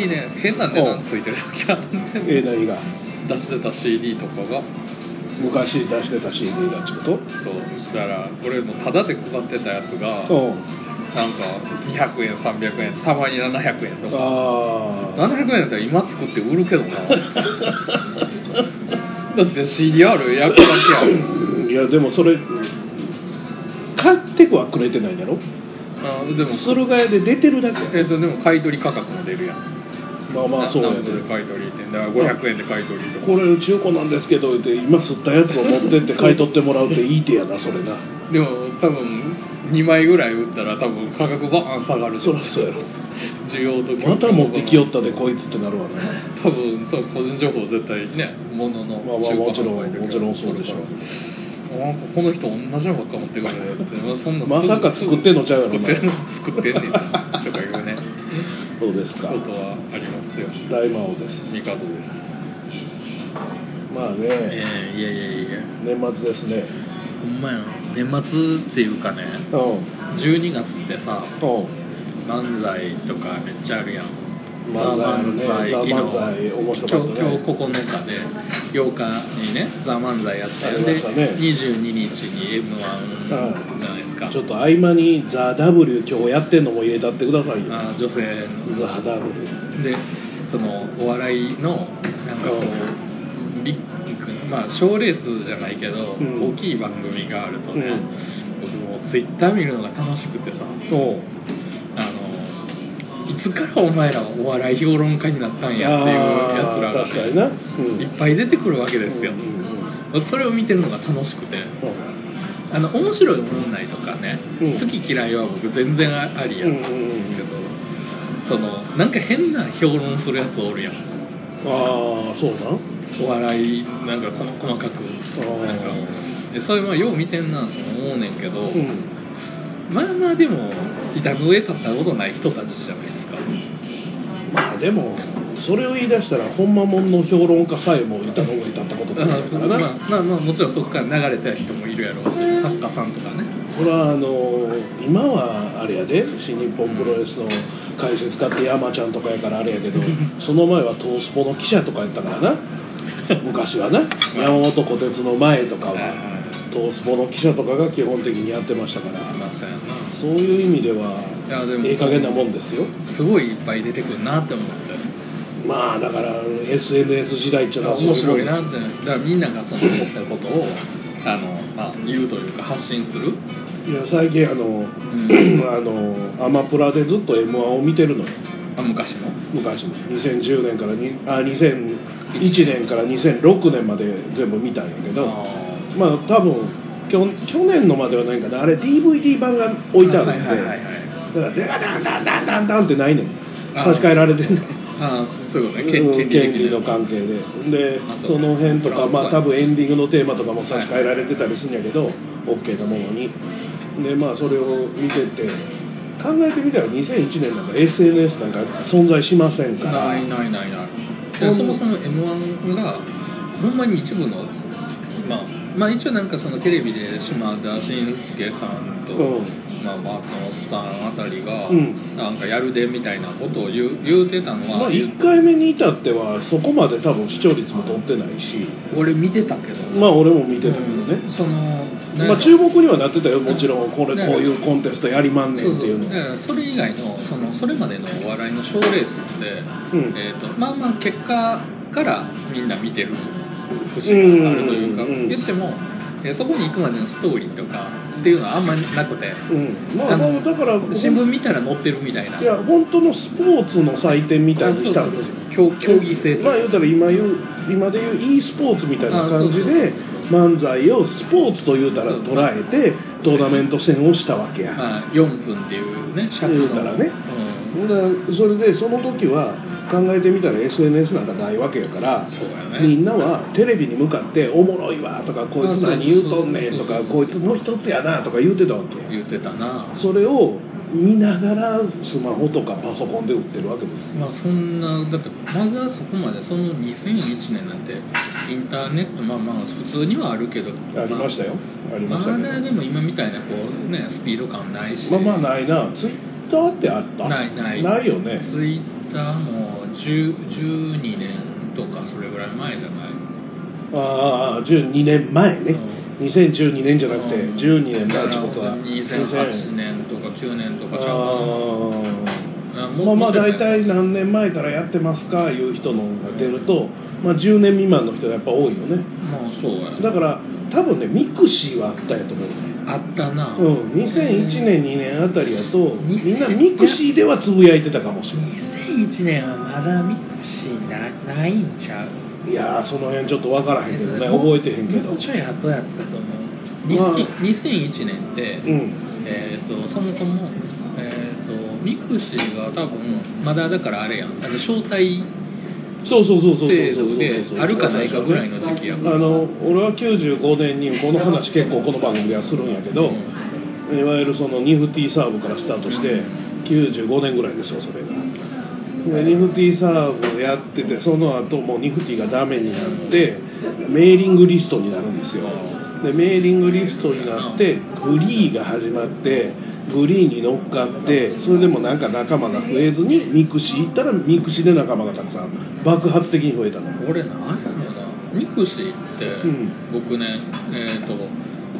まにね変な値段ついてる時あるえ何が。出してた CD とかが。昔出してた CD がってこと？そう。だから俺もタダで配ってたやつがう。んなんか200円300円たまに700円とか。ああ700円だったら今作って売るけどな。だって CDR 焼くだけやんいやでもそれ買ってはくれてないんだろ？あでも。駿河屋で出てるだけえっとでも買い取り価格も出るやんまあまあそうやね。買い取りってだ？から500円で買い取りとか。これ中古なんですけどって今吸ったやつを持ってって買い取ってもらうっていい手やなそれな。でも多分2枚ぐらい売ったら多分価格バーン下がるそりゃそうやろ。需要とまた持ってきよったでこいつってなるわね多分そう個人情報絶対ね物のまあまあもちろん中古販売とか。もちろんそうでしょあなんかこの人同じのばっか持ってくるねって。まあそんなまさか作ってんのちゃうやろな作ってんねんとかいうねそうですかことはありますよ。大魔王です。帝です。まあえねえいやいやいや。年末ですね。ほんまや年末っていうかね。うん。12月ってさうん。漫才とかめっちゃあるやんザ漫才ザ漫才面白かったね。今日今日9日で8日にね「ザ漫才やってで22日に m 1じゃないですか、ちょっと合間に「ザ・ w 今日やってんのも入れたってくださいよ。あ女性ザ・ w でそのお笑いのなんかこうビッグまあ賞レースじゃないけど、うん。大きい番組があるとね、うん。僕もツイッター見るのが楽しくてさ。おういつからお前らはお笑い評論家になったんやっていうやつらが、ねうん。いっぱい出てくるわけですよ。うん、うんそれを見てるのが楽しくて。あの面白いものないとかね、うん。好き嫌いは僕全然ありやったんですけど、そのなんか変な評論するやつおるやん。ああそうなん？お笑いなんか細かく。ー。なんかでそれはよう見てんなと思うねんけど、うん。まあまあでも板の上立ったことない人たちじゃないですか。まあでもそれを言い出したらほんまもんの評論家さえもいたの上に立ったことあないから な、まあまあまあもちろんそこから流れた人もいるやろうし作家さんとかね。これはあの今はあれやで新日本プロレスの解説家って山ちゃんとかやからあれやけど その前はトースポの記者とかやったからな。昔はな。山本虎鉄の前とかはトースポの記者とかが基本的にやってましたから。まあそういう意味ではいやでもええ加減なもんですよ。すごいいっぱい出てくるなって思ってまあだから SNS 時代っていうのは面白いなって。だからみんながその思ったことをあの、まあ、言うというか発信する。いや最近あの、ん。あのアマプラでずっと m 1を見てるのよ。あ昔の。昔の。2010年からにあ2001年から2006年まで全部見たんやけど。あまあ多分きょ去年のまではないかな。あれ DVD 版が置いてあるんではいはいはいはい。だから「でがダンダンダンダンダン」ってないねん。あ差し替えられてんねんああそういうことね。うん権権利の関係で。であその辺とかまあ多分エンディングのテーマとかも差し替えられてたりするんやけど OK なものに。でまあそれを見てて考えてみたら2001年なんか SNS なんか存在しませんから。ないないないない。そもそも m 1がほんまに一部のまあまあ一応なんかそのテレビで島田紳介さんと、うん。まあ、松本さんあたりが、うん。なんかやるでみたいなことを言う言うてたのは、まあ1回目に至ってはそこまで多分視聴率も取ってないし。俺見てたけど。まあ俺も見てたけどね、うん。そのまあ注目にはなってたよ。もちろんこれねこういうコンテストやりまんねんっていうのそうそう。だからそれ以外のそのそれまでのお笑いの賞ーレースって、うん。えー、とまあまあ結果からみんな見てる節があるというか、言っても、えーそこに行くまでのストーリーとかっていうのはあんまりなくて、うん。まあまあのだから新聞見たら載ってるみたいな。いや本当のスポーツの祭典みたいにしたんですよ。競競技性とまあ言いううたら今言う今で言う e スポーツみたいな感じあで漫才をスポーツと言うたら捉えてトーナメント戦をしたわけや、まあ、4分っていうね尺の。言うたらね。うん。ほんでそれでその時は考えてみたら SNS なんかないわけやからみんなはテレビに向かって「おもろいわ」とか「こいつ何言うとんねん」とかそう「こいつもう一つやな」とか言うてたわけや言ってたな。それを見ながらスマホとかパソコンで売ってるわけですよ。まあそんなだってまずはそこまでその2001年なんてインターネットまあまあ普通にはあるけどありましたよ。ありまましたまだでも今みたいなこうねスピード感ないし。まあまあないな。ツイッターってあった？ないない。ないよね。ツイッターも10 12年とかそれぐらい前じゃないああ12年前ね、う2012年じゃなくてうん。12年前ってことは。2008年とか9年とかちゃうかまあまあ大体何年前からやってますかいう人のが出ると、まあ、10年未満の人がやっぱ多いよね。まあそうやだから多分ねミクシーはあったんやと思うあったな。うん、2001年2年あたりやとみんな2000ミクシーではつぶやいてたかもしれない2001年はまだミクシーなないんちゃう？いやーその辺ちょっと分からへんけどね覚えてへんけど。もうちょい後やったと思う、まあ2001年って、うん。えー、とそもそも、えー、とミクシーが多分まだだからあれやん。あの招待そうそうそうそうそう制そう度であるかないかぐらいの時期やから。あの俺は95年にこの話結構この番組ではするんやけど、いわゆるそのニフティサーブからスタートして95年ぐらいですよそれが。でニフティサーブやっててその後もうニフティがダメになってメーリングリストになるんですよ。でメーリングリストになってグリーが始まってグリーに乗っかってそれでもなんか仲間が増えずにミクシー行ったらミクシーで仲間がたくさん爆発的に増えたの。俺なんやろな。ミクシーって、うん。僕ねえっ、と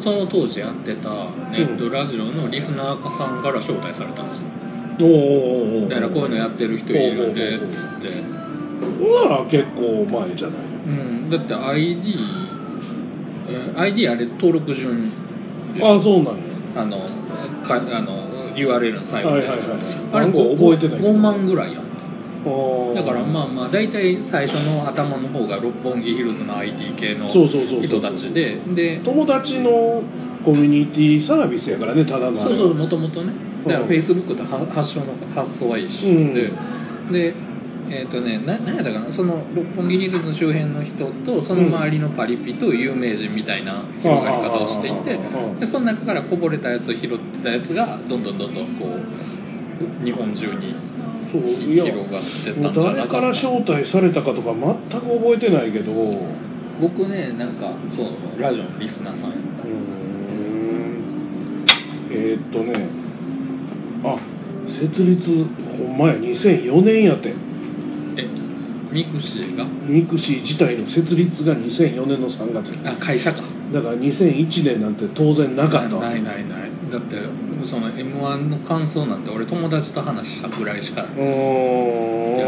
その当時やってたネットラジオのリスナーさんから招待されたんですよ。おーおだからこういうのやってる人いるんでおうおうおうつってなら結構前じゃない。うん。だって ID えー ID あれ登録順ああそうなんや。あのかあの URL の最後で、はいはいはいあれなんか覚えてないけど。5万ぐらいやった。あー。だからまあまあ大体最初の頭の方が六本木ヒルズの IT 系のそうそうそうそう人たちでで友達のコミュニティサービスやからねただのあれは。そうそうもともとねだからうん。Facebook っては発祥の発想はいいし、うん。ででえっ、とねな何やったかな？その六本木ヒルズの周辺の人とその周りのパリピと有名人みたいな広がり方をしていてうんでその中からこぼれたやつを拾ってたやつがどんどんどんどんこう日本中に広がってったんじゃな誰かから招待されたかとか全く覚えてないけど。う僕ねなんかそうラジオのリスナーさんやった。えーっとねあ設立ほんまや2004年やて。えミクシーが？ミクシー自体の設立が2004年の3月。あ会社か。だから2001年なんて当然なかった。わないないない。だってその m 1の感想なんて俺友達と話したぐらいしか。ういや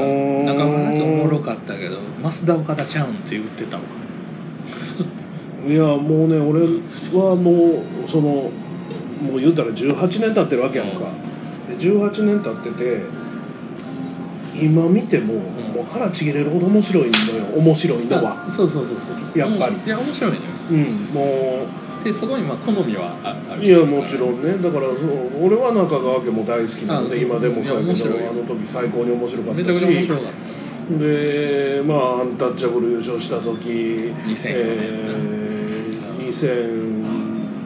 ーんなおもろかったけどますだおかだちゃうんって言ってたわ。いやもうね俺はもうそのもう言うたら18年経ってるわけやんか。で18年経ってて今見ても、ん。もう腹ちぎれるほど面白いのよ。面白いのは。あそうそうそうそうやっぱり。いや面白いのよ。うんもでそこにまあ好みはあある。ういやもちろんね。だからそう俺は中川家も大好きなのであ今でもそうやけどあの時最高に面白かったし。めちゃくちゃ面白かっでまあアンタッチャブル優勝した時2004えー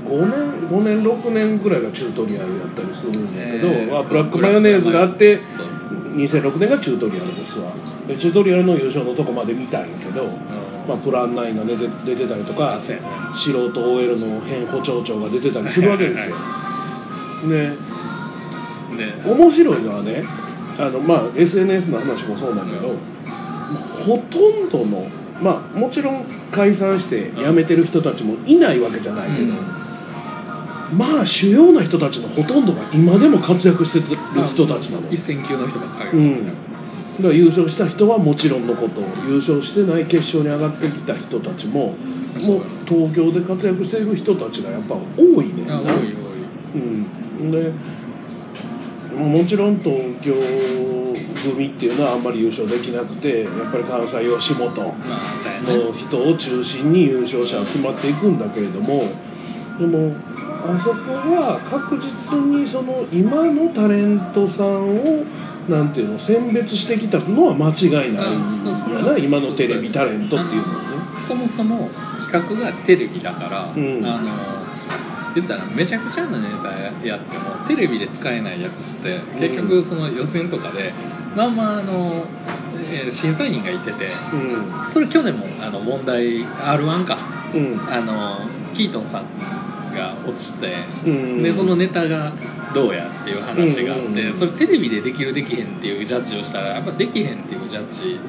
2005年5年6年ぐらいがチュートリアルやったりするんだけど、えーまあ、ブラックマヨネーズがあってそう2006年がチュートリアルですわ。でチュートリアルの優勝のとこまで見たんやけど、まあ、プラン9が出て出てたりとか素人 OL の変補聴長が出てたりするわけですよ。でで面白いのはねあの、まあ、SNS の話もそうなんだけど、まあほとんどの、まあ、もちろん解散して辞めてる人たちもいないわけじゃないけど、まあ主要な人たちのほとんどが今でも活躍してる人たちなの。一線級の人ばっかり。うん、だから優勝した人はもちろんのこと優勝してない決勝に上がってきた人たちももう東京で活躍している人たちがやっぱ多いねん多い多いうん、でもちろん東京組っていうのはあんまり優勝できなくてやっぱり関西吉本の人を中心に優勝者は決まっていくんだけれどもでもあそこは確実にその今のタレントさんをなんていうの選別してきたのは間違いないあそうそうよな今のテレビタレントっていうのはね。そもそも企画がテレビだから、うん。あの言ったらめちゃくちゃなネタやってもテレビで使えないやつって結局その予選とかで、まあまああの、えー審査員がいててうん。それ去年もあの問題 r 1か。うん。あのキートンさんが落ちて、うん。でそのネタがどうやっていう話があって、それテレビでできるできへんっていうジャッジをしたらやっぱできへんっていうジャッジ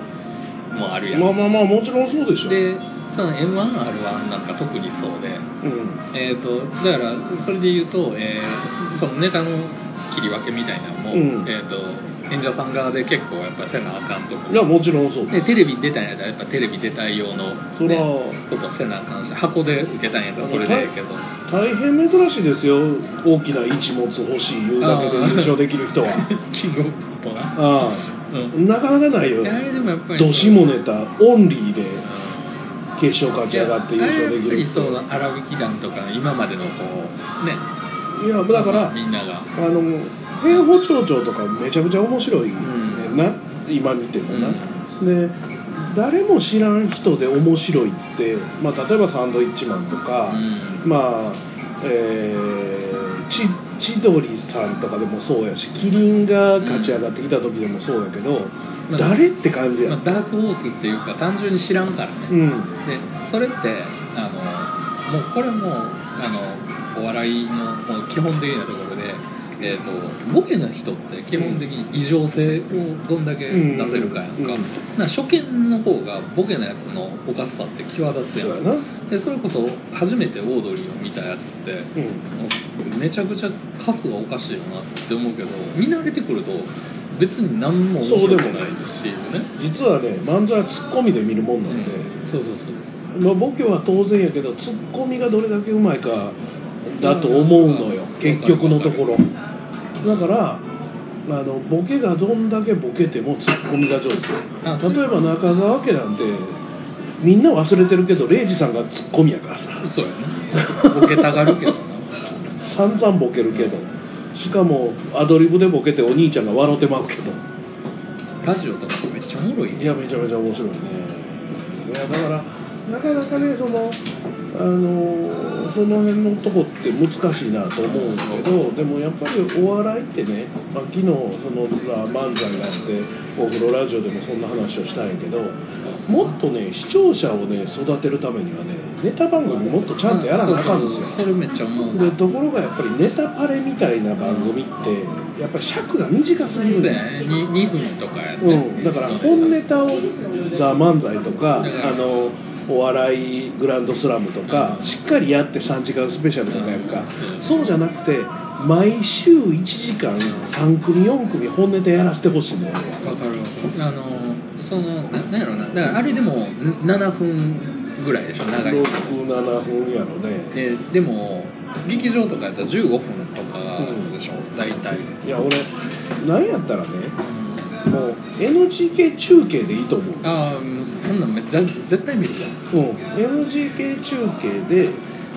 もあるやん、まあまあまあもちろんそうでしょでその m 1 r 1なんか特にそうで。うん。えー、とだからそれで言うと、えーそのネタの切り分けみたいなのも、うん。えー、と演者さん側で結構やっぱせなあかんとこ。いやもちろんそうでテレビ出たんやったらやっぱテレビ出たい用の、ね、ことせなあかんし箱で受けたんやったらそれでええけど。大変珍しいですよ。大きな一物欲しい言うだけで優勝できる人は。キングオブコントな。あうん。あなかなかないよ。あれでもやっぱりどしもネタオンリーでうん決勝勝ち上がって優勝できるそう荒引き団とか今までのこうね。いやだからみんなが。あの平保町長とかめちゃくちゃ面白いね。んん。な、今見てもな、で誰も知らん人で面白いって、まあ、例えばサンドイッチマンとか、うん。まあえー、ち千鳥さんとかでもそうやしキリンが勝ち上がってきた時でもそうやけど、まあ誰って感じや、まあ、ダークホースっていうか単純に知らんからね、うん。でそれってあのもうこれもあのお笑いのもう基本的なところで、えー、とボケの人って基本的に異常性をどんだけ出せるかやんか,、うん。うん初見の方がボケのやつのおかしさって際立つやん。でそれこそ初めてオードリーを見たやつってめちゃくちゃカスがおかしいよなって思うけど見慣れてくると別に何も面白くないですしね実はね漫才はツッコミで見るもんなんで、そうそうそう。まあ、ボケは当然やけどツッコミがどれだけうまいかだと思うのよ、うん。結局のところ。だからあのボケがどんだけボケてもツッコミが上手。例えば中川家なんてみんな忘れてるけど礼二さんがツッコミやからさ。そうやね。ボケたがるけどな。散々ボケるけど。しかもアドリブでボケてお兄ちゃんが笑ってまうけど。ラジオとかめっちゃおもろいいやめちゃめちゃ面白いね。いやだからなかなかねそのあのその辺のとこって難しいなと思うんですけどでもやっぱりお笑いってね、まあ、昨日そのツアー漫才があってお風呂ラジオでもそんな話をしたんやけどもっとね視聴者をね育てるためにはねネタ番組もっとちゃんとやらなあかんですよ。それめっちゃ思うでところがやっぱりネタパレみたいな番組ってやっぱり尺が短すぎる。んだよね。2, 2分とかやね、うん、だから本ネタをザ・漫才とかあのお笑いグランドスラムとかしっかりやって3時間スペシャルとかやるか。うんそうじゃなくて毎週1時間3組4組本ネタやらせてほしいんだよ。ねわかるわかる。あのそのななんやろな。だからあれでも7分ぐらいでしょ長い67分やろね。ででも劇場とかやったら15分とかでしょ、大体、いや俺なんやったらねうんもう NGK 中継でいいと思う。ああもうそんなんめっちゃ絶対見るじゃん。うん、NGK 中継で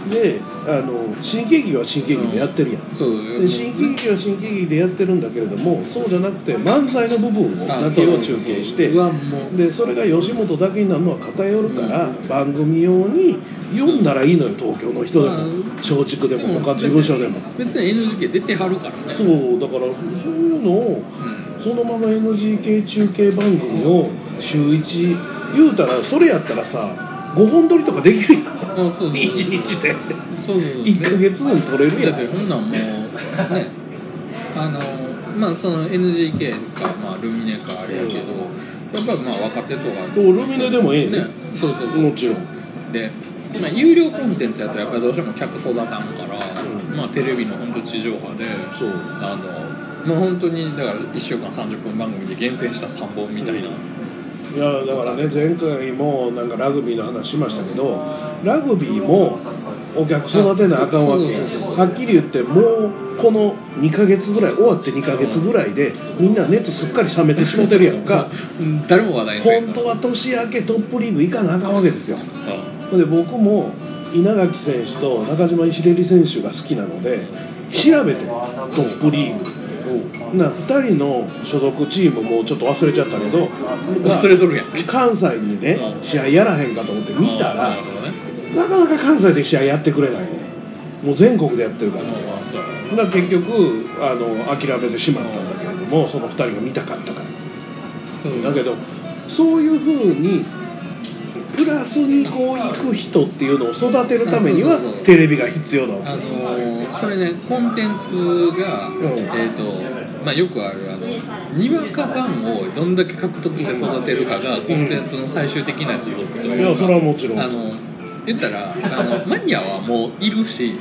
であの新喜劇は新喜劇でやってるやん、そう。で新喜劇は新喜劇でやってるんだけれどもそうじゃなくて漫才の部分をだけを中継してでそれが吉本だけになるのは偏るから、うん。番組用に読んだらいいのよ東京の人でも。うん。松竹でも他事務所でも。別に NGK 出てはるからね。そうだからそういうのをうんそのまま NGK 中継番組を週1言うたらそれやったらさ5本撮りとかできるやん。あそうそう。1日で。そうそう1ヶ月分撮れるやん。だってこんなんもうね。あのまあその NGK か、まあ、ルミネかあれやけどやっぱりまあ若手とか。そうルミネでもええね。ね。そうそうそう。もちろん。で、まあ、有料コンテンツやとやっぱりどうしても客育たんから、うん。まあテレビの本当地上波でそう。あのもう本当にだから1週間30分番組で厳選した3本みたいな、いやだからね前回もなんかラグビーの話しましたけどラグビーもお客育てなあかんわけはっきり言ってもうこの2ヶ月ぐらい終わって2ヶ月ぐらいでみんな熱すっかり冷めてしもてるやんか。うん。誰も話題本当は年明けトップリーグ行かなあかんわけですよ。うん。で僕も稲垣選手と中島石レリ選手が好きなので調べてトップリーグな2人の所属チームもちょっと忘れちゃったけど忘れとるやん。関西にねうん。試合やらへんかと思って見たらなかなか関西で試合やってくれないもう全国でやってるから。から結局あの諦めてしまったんだけれどもその2人が見たかったから。だけどそういうふうにプラスにこう行く人っていうのを育てるためにはテレビが必要なわけあのーそれねコンテンツが、んえーとまあ、よくあるあのにわかファンをどんだけ獲得して育てるかがコンテンツの最終的な持続というか、いやそれはもちろん。あの言ったらあのマニアはもういるし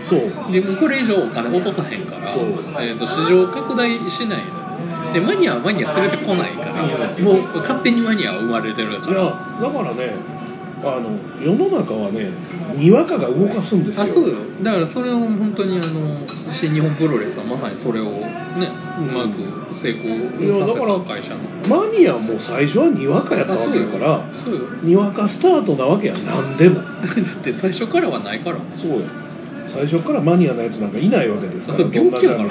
でもこれ以上お金落とさへんから、えー、と市場拡大しないのでマニアはマニア連れてこないからもう勝手にマニアは生まれてるかいやらだからねあの世の中はねにわかが動かすんですよ。あそうよ。だからそれを本当にあの新日本プロレスはまさにそれをねうまく成功させた会社のマニアも最初はにわかやったわけだからにわかスタートなわけや何でも。だって最初からはないから。そうや最初からマニアなやつなんかいないわけですからそれ病気やから。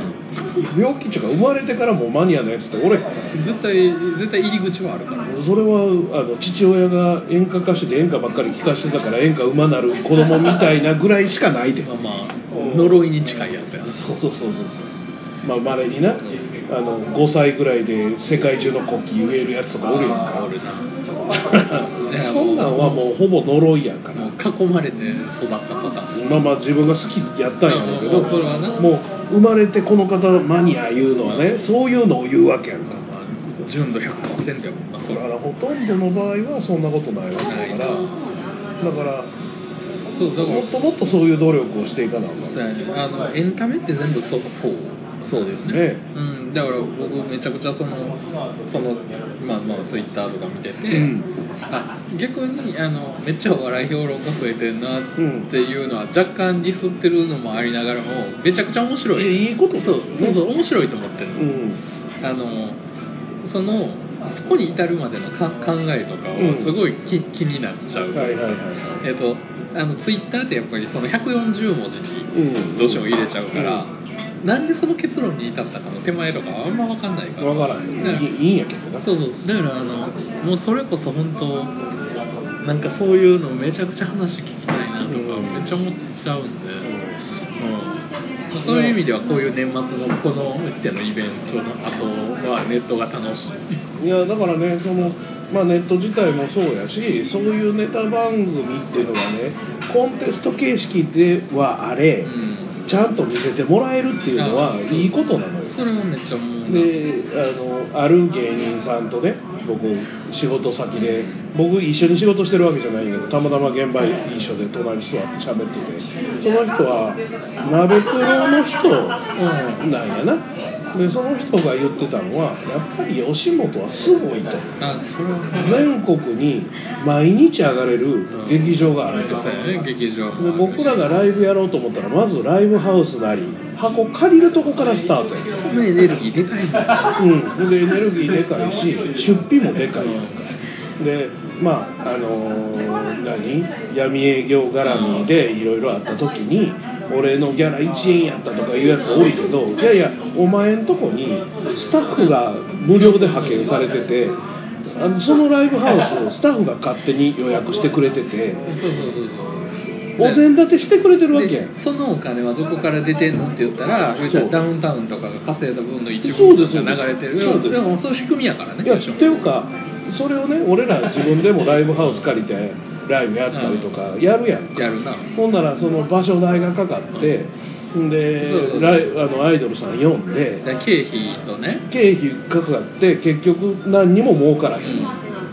病気っていうか生まれてからもうマニアなやつっておれへんから絶対絶対入り口はあるから。それはあの父親が演歌歌手で演歌ばっかり聴かせてたから演歌馬なる子供みたいなぐらいしかないで。まあまあ。呪いに近いやつや。そうそうそうそう。まあまれになあの5歳ぐらいで世界中の国旗言えるやつとかおるやんか。おるな。そんなんはもうほぼ呪いやんから。囲まれて育ったパターン。まあまあ自分が好きやったんやろうけどもう生まれてこの方マニア言うのはねそういうのを言うわけやんか。まあ純度100%やもんなそれはだからほとんどの場合はそんなことないわけだから。だからそうだから。もっともっとそういう努力をしていかなあかん。そうやね。あのエンタメって全部そうそうそうですね。ね。うん、だから僕めちゃくちゃそのそのまあまあツイッターとか見てて、うん。あ逆にあのめっちゃお笑い評論家増えてんなうんっていうのは若干ディスってるのもありながらもめちゃくちゃ面白い。いやいいことそうそうそう面白いと思ってるの、うん。あのそのそこに至るまでのか考えとかうん。をすごい気,、気になっちゃう、はいはいはいえっ、とあのツイッターってやっぱりその140文字にうん。どうしても入れちゃうから、なんでその結論に至ったかの手前とかはあんま分かんないから。わからんいいいいんやけどな。そうそうだからあのもうそれこそ本当なんかそういうのめちゃくちゃ話聞きたいなとかうん。めっちゃ思っちゃうんで、うん、そういう意味ではこういう年末のこのってのイベントの後はネットが楽しい。いやだからねその、まあ、ネット自体もそうやしそういうネタ番組っていうのがねコンテスト形式ではあれ、うんちゃんと見せてもらえるっていうのはいいことなのよ。それはめっちゃ思うな。であのある芸人さんとね僕仕事先で僕一緒に仕事してるわけじゃないけどたまたま現場一緒で隣に座って喋ってて。その人は鍋プロの人なんやな。でその人が言ってたのはやっぱり吉本はすごいと。全国に毎日上がれる劇場があると。ね劇場。で僕らがライブやろうと思ったらまずライブハウスなり箱借りるとこからスタートや。そのエネルギーでかいうん、でエネルギーでかいし出費もでかいでまああのー何？闇営業絡みでいろいろあった時に俺のギャラ1円やったとかいうやつ多いけどいやいやお前んとこにスタッフが無料で派遣されててあのそのライブハウスをスタッフが勝手に予約してくれててそうそうそうそう。お膳立てしてくれてるわけやん。でそのお金はどこから出てんのって言ったらそう。ダウンタウンとかが稼いだ分の一部が流れてる。そうです。でもそういう仕組みやからね。いや、っていうか、それをね、俺ら自分でもライブハウス借りて、ライブやったりとか、やるやん。やるな。ほんなら、その場所代がかかって、ん。でそうそうライあのアイドルさん呼んで、で経費とね。経費かかって、結局、何にも儲からへん。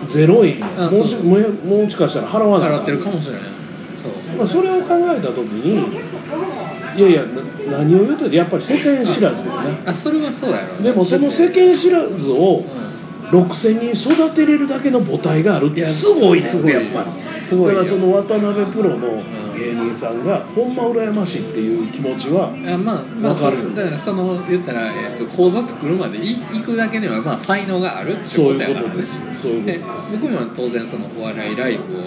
ゼロ円。あもしももしかしたら払わない払ってるかもしれない。そう。まあ、それを考えたときに、いやいや、な何を言うてるやっぱり世間知らずだよね。あそれはそうやろでもその世間知らずをうん6000人育てれるだけの母体があるってすごいねすごいやっぱり。すごいよ。だからその渡辺プロの芸人さんがほんま羨ましいっていう気持ちはあまあ、まあ、わかる。よだからその言ったら、えー、と講座作るまでい行くだけではまあ才能があるってそうことやからですそういうでことです。僕も当然そのお笑いライブを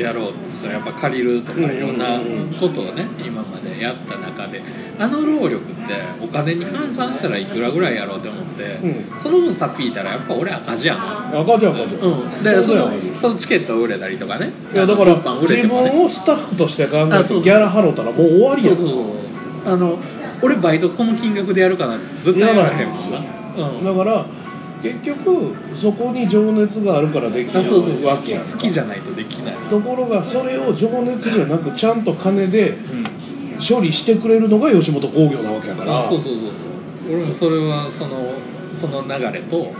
や,、ろうとしたらやっぱ借りるとかうん。いろんなことをね今までやった中であの労力ってお金に換算したらいくらぐらいやろうって思って、うん。その分さっぴいたらやっぱ俺赤字やな赤字赤字うん、だからそのそのチケット売れたりとかね。いやだから物販売れ自分をスタッフとして考えてギャラ払ったらもう終わりやん。そうそうそう。あの俺バイトこの金額でやるかなって絶対やらへんもんな、うん、だから結局そこに情熱があるからできるわけや好きじゃないとできない、ところがそれを情熱じゃなくちゃんと金でうん、処理してくれるのが吉本興業なわけやから。あそうそうそうそう。俺もそれはそのその流れと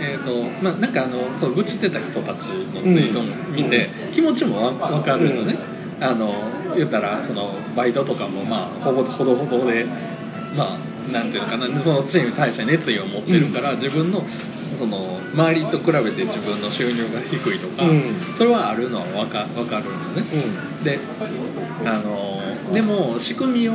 えーとまあ、なんかあのそう愚痴ってた人たちのツイートも見て、気持ちもわ分かるのね、あの言ったらそのバイトとかもまあほぼほどほどでまあなんていうのかな。そのチームに対して熱意を持ってるから、自分のその周りと比べて自分の収入が低いとか、うん。それはあるのは分か分かるのね、うん。であのでも仕組みを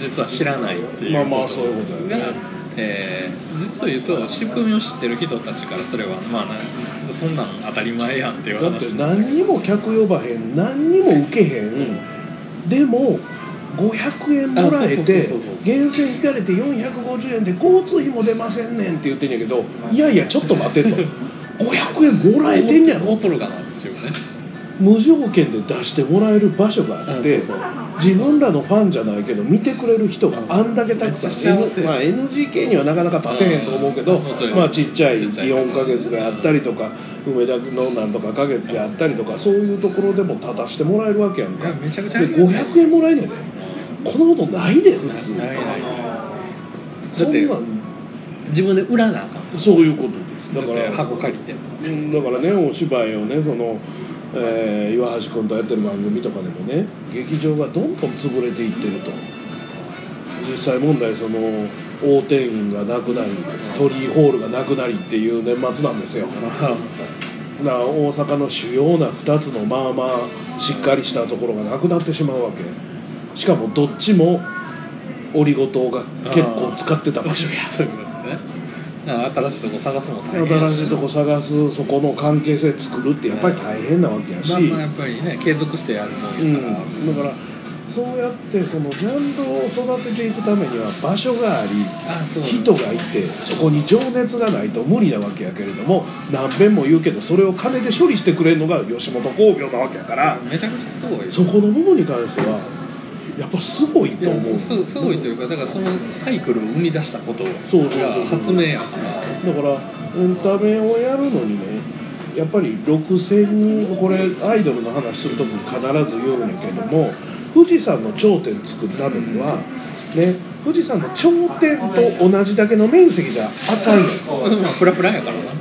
実は知らないっていうまあまあことそういうことだよね。がえー実を言うと仕組みを知ってる人たちからすればまあなそんなん当たり前やんっていうだって話何にも客呼ばへん何にも受けへん。でも500円もらえて源泉引かれて450円で交通費も出ませんねんって言ってんやけどいやいやちょっと待てと。500円もらえてんやろ。ね。無条件で出してもらえる場所があってうんそうそう自分らのファンじゃないけど見てくれる人があんだけたくさん、N まあ、NGK にはなかなか立てへんと思うけど、まあ、ちっちゃいちっちゃい4ヶ月であったりとか梅田のなんとかヶ月であったりとかそういうところでも立たしてもらえるわけやんか。いやめちゃくちゃあでりがたい500円もらえんねんでこんなことないで普通ないないそんなん自分で売らなあかん。そういうことです。だから箱借りて。うんだからねお芝居をねその、えー岩橋君とやってる番組とかでもね劇場がどんどん潰れていってると。実際問題その大店員がなくなり鳥居ホールがなくなりっていう年末なんですよ。な大阪の主要な2つのまあまあしっかりしたところがなくなってしまうわけ。しかもどっちもオリゴ糖が結構使ってた場所や。そういうことですね。新しいとこ探すのも大変や新しいとこ探すそこの関係性作るってやっぱり大変なわけやし、まあまあやっぱりね継続してやるもんやから、うん、だからそうやってそのジャンルを育てていくためには場所があり人がいてそこに情熱がないと無理なわけやけれども何遍も言うけどそれを金で処理してくれるのが吉本興業なわけやから。めちゃくちゃすごい。そこの部分に関してはやっぱすごいと思う。すすごいというかだからそのサイクルを生み出したことが発明やから。だからエンタメをやるのにねやっぱり6000人これアイドルの話するときに必ず言うんやけども富士山の頂点作るためにはね富士山の頂点と同じだけの面積じゃあかんやんうん。まあフラフラやからな。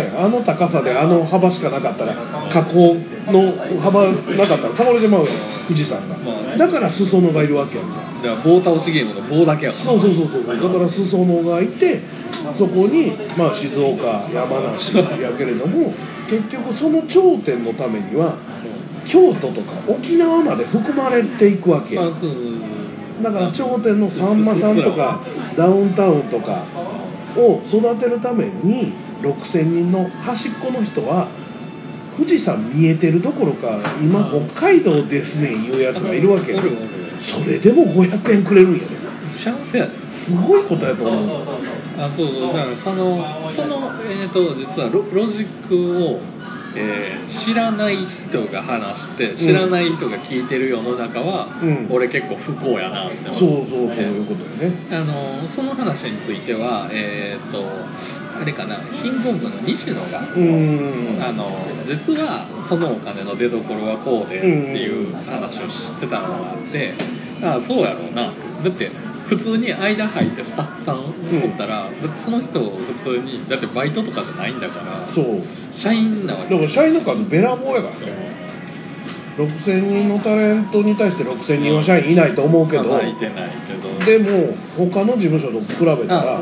や。んあの高さであの幅しかなかったら河口の幅なかったら倒れてまうやん富士山が。まあね。だから裾野がいるわけやんか。だから棒倒しゲームの棒だけやから。そうそうそうそう。だから裾野がいてそこに、まあ、静岡山梨やけれども結局その頂点のためには京都とか沖縄まで含まれていくわけあそうそうそうだから頂点のさんまさんとかダウンタウンとかを育てるために6000人の端っこの人は富士山見えてるどころか今北海道ですね言うやつがいるわけそれでも500円くれるんやで。幸せやですごいことやと思うあそうそう。だからそのそのえっ、と実はロロジックを、えー知らない人が話して知らない人が聞いてる世の中は、うん。俺結構不幸やなって思そうそうそういうことよね。あのその話についてはえっ、とあれかなキングオブの西野が、うーん。あの実はそのお金の出所はこうでっていう話をしてたのがあってああそうやろうなだって普通に間入ってスタッフさんおったら、だってその人普通にだってバイトとかじゃないんだからそう。社員なわけ。だから社員の数べらぼうやからね6000人のタレントに対して6000人は社員いないと思うけど。まあいてないけど。でも他の事務所と比べたら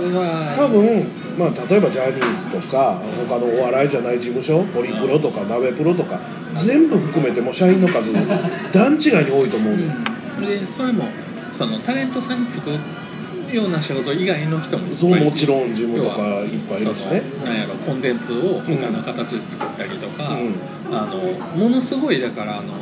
多分、まあ、例えばジャニーズとか他のお笑いじゃない事務所ホリプロとかナベプロとか全部含めても社員の数段違いに多いと思うねでそれもそのタレントさんに就くような仕事以外の人もいっぱいそうもちろん事務とかいっぱいいるしね。なんやろコンテンツを他の形で作ったりとか、うん。あのものすごいだからあの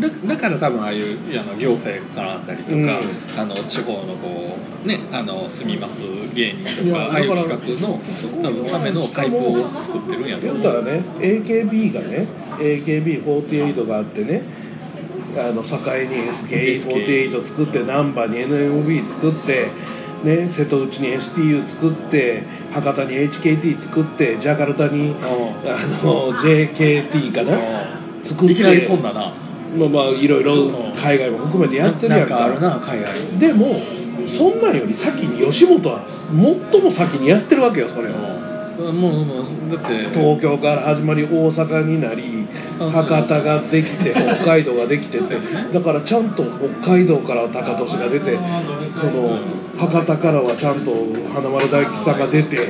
だだから多分ああいうあの行政からあったりとか、うん。あの地方のこうねあの住みます芸人といかああいう企画の多分ためのパイプを作ってるんやと言思う。ったらね AKB がね AKB48 があってねあの堺に SKE48 作って難波に NMB 作ってね、瀬戸内に STU 作って博多に HKT 作ってジャカルタにあの JKT かな？作っていきなり飛んだな。まあまあいろいろ海外も含めてやってるやんか。あるな海外。でもそんなんより先に吉本は最も先にやってるわけよそれをもうもうだって東京から始まり大阪になりうん。博多ができて 北海道ができてってだからちゃんと北海道からは高俊が出てその博多からはちゃんと花丸大吉さんが出てで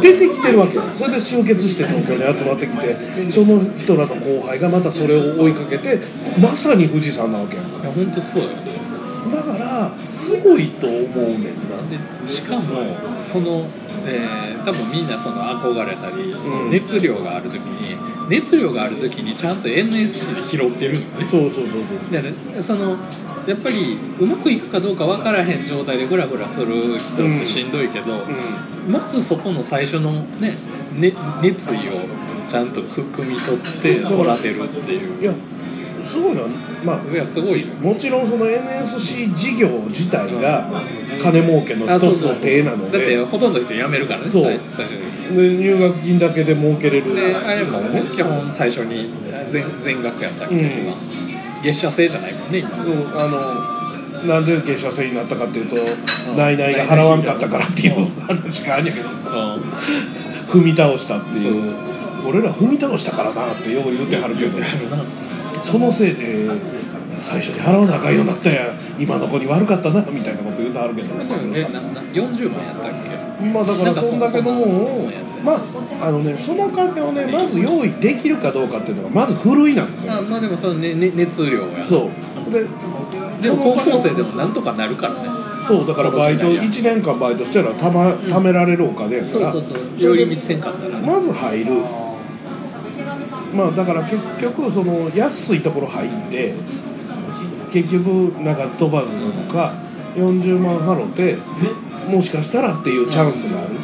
出てきてるわけよ。それで集結して東京に集まってきてその人らの後輩がまたそれを追いかけてまさに富士山なわけやいや本当そうよ。だからすごいと思うねんな。でしかもその、えー多分みんなその憧れたり、その熱量がある時に熱量がある時にちゃんと NSC で拾ってるのね。そうそうそうそう。でねそのやっぱりうまくいくかどうか分からへん状態でグラグラする人ってしんどいけど、うん。まずそこの最初のねね熱意をちゃんとく汲み取って育てるっていう。いやすごいなまあいやすごいよ。もちろんその NSC 事業自体が金儲けの一つの手なのだってでほとんどの人辞めるからね。そう。最最初に。で入学金だけで儲けれるであれもね基本最初に全全額やったっけ、うん今月謝制じゃないもんね今。そうあのなんで月謝制になったかっていうとん。ナイナイが払わんかったからっていう話があるんやけど。うん。踏み倒したっていう。俺ら踏み倒したからなってよう言うてはるけどそのせいで最初に払わなあかんようになったんや今の子に悪かったなみたいなこと言うてはるけど。えなな40万やったっけ？まあだからそんだけのもんをまああのねその金をねまず用意できるかどうかっていうのがまずふるいなんだよ。あまあでもその、ねね、熱量や。そう。ででも高校生でもなんとかなるからね。そうだからバイト1年間バイトしたらたま貯められるお金やから。そうそうそう。寄り道せんかったら。ねまず入るまあだから結局その安いところ入って結局鳴かず飛ばずなのか40万払ってもしかしたらっていうチャンスがある。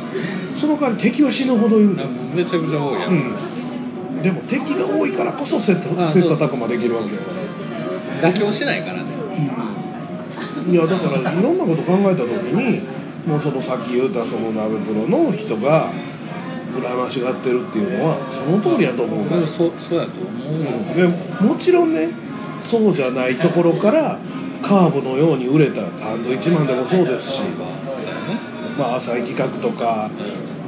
その代わり敵は死ぬほどいる。あめちゃくちゃ多いや、うん。んでも敵が多いからこそ切磋琢磨できるわけよ。妥協しないからね。いやだからいろんなこと考えた時にもうそのさっき言ったその鍋プロの人が羨ましがってるっていうのはその通りやと思ううんそそうやと思う、うんでもちろんねそうじゃないところからカーブのように売れたサンドイッチマンでもそうですし、まあ、浅井企画とか、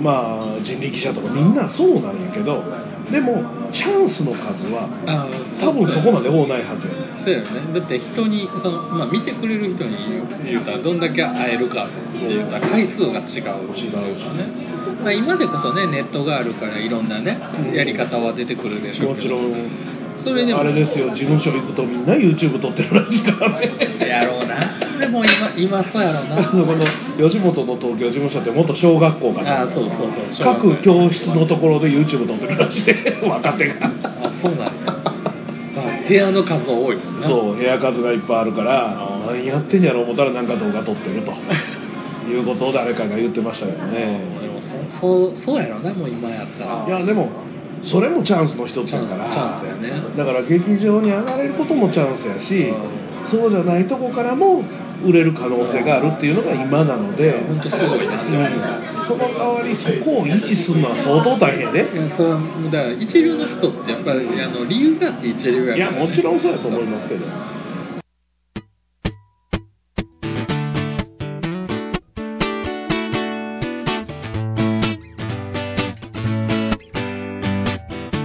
まあ、人力車とかみんなそうなんやけどでもチャンスの数はあ多分そこまで多ないはずや。そうやね。だって人にその、まあ、見てくれる人に言うたらどんだけ会えるかって言ったら回数が違う。違うし。ねまあ今でこそねネットがあるからいろんなねうん。やり方は出てくるでしょうけど。もちろんそれでも。あれですよ事務所行くとみんな YouTube 撮ってるらしいからね。やろうなでも今今そうやろうあな。のこの吉本の東京事務所って元小学校があそうそうそう。各教室のところで YouTube 撮ってるらしい。若手が。あそうなんや、まあ、部屋の数多いもんな。そう部屋数がいっぱいあるからあ何やってんやろ思ったらなんか動画撮ってると。いうことを誰かが言ってましたよね。でもそそうそうやろなもう今やったら。いやでもそれもチャンスの一つだから。チャンスやね。だから劇場に上がれることもチャンスやしうん。そうじゃないとこからも売れる可能性があるっていうのが今なので。本当すごいな。ううんその代わりそこを維持するのは相当大変でいやそれはだから一流の人ってやっぱりあの理由があって一流やいからやもちろんそうやと思いますけど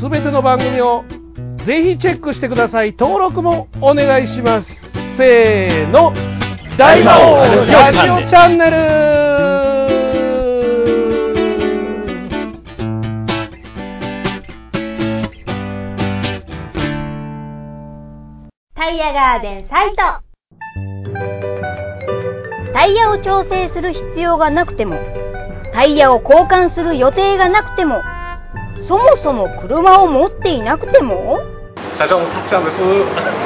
すべての番組をぜひチェックしてください。登録もお願いします。せーの。大魔王ラジオチャンネル。タイヤガーデンサイト。タイヤを調整する必要がなくても、タイヤを交換する予定がなくても、そもそも車を持っていなくても、社長のたっちゃんです。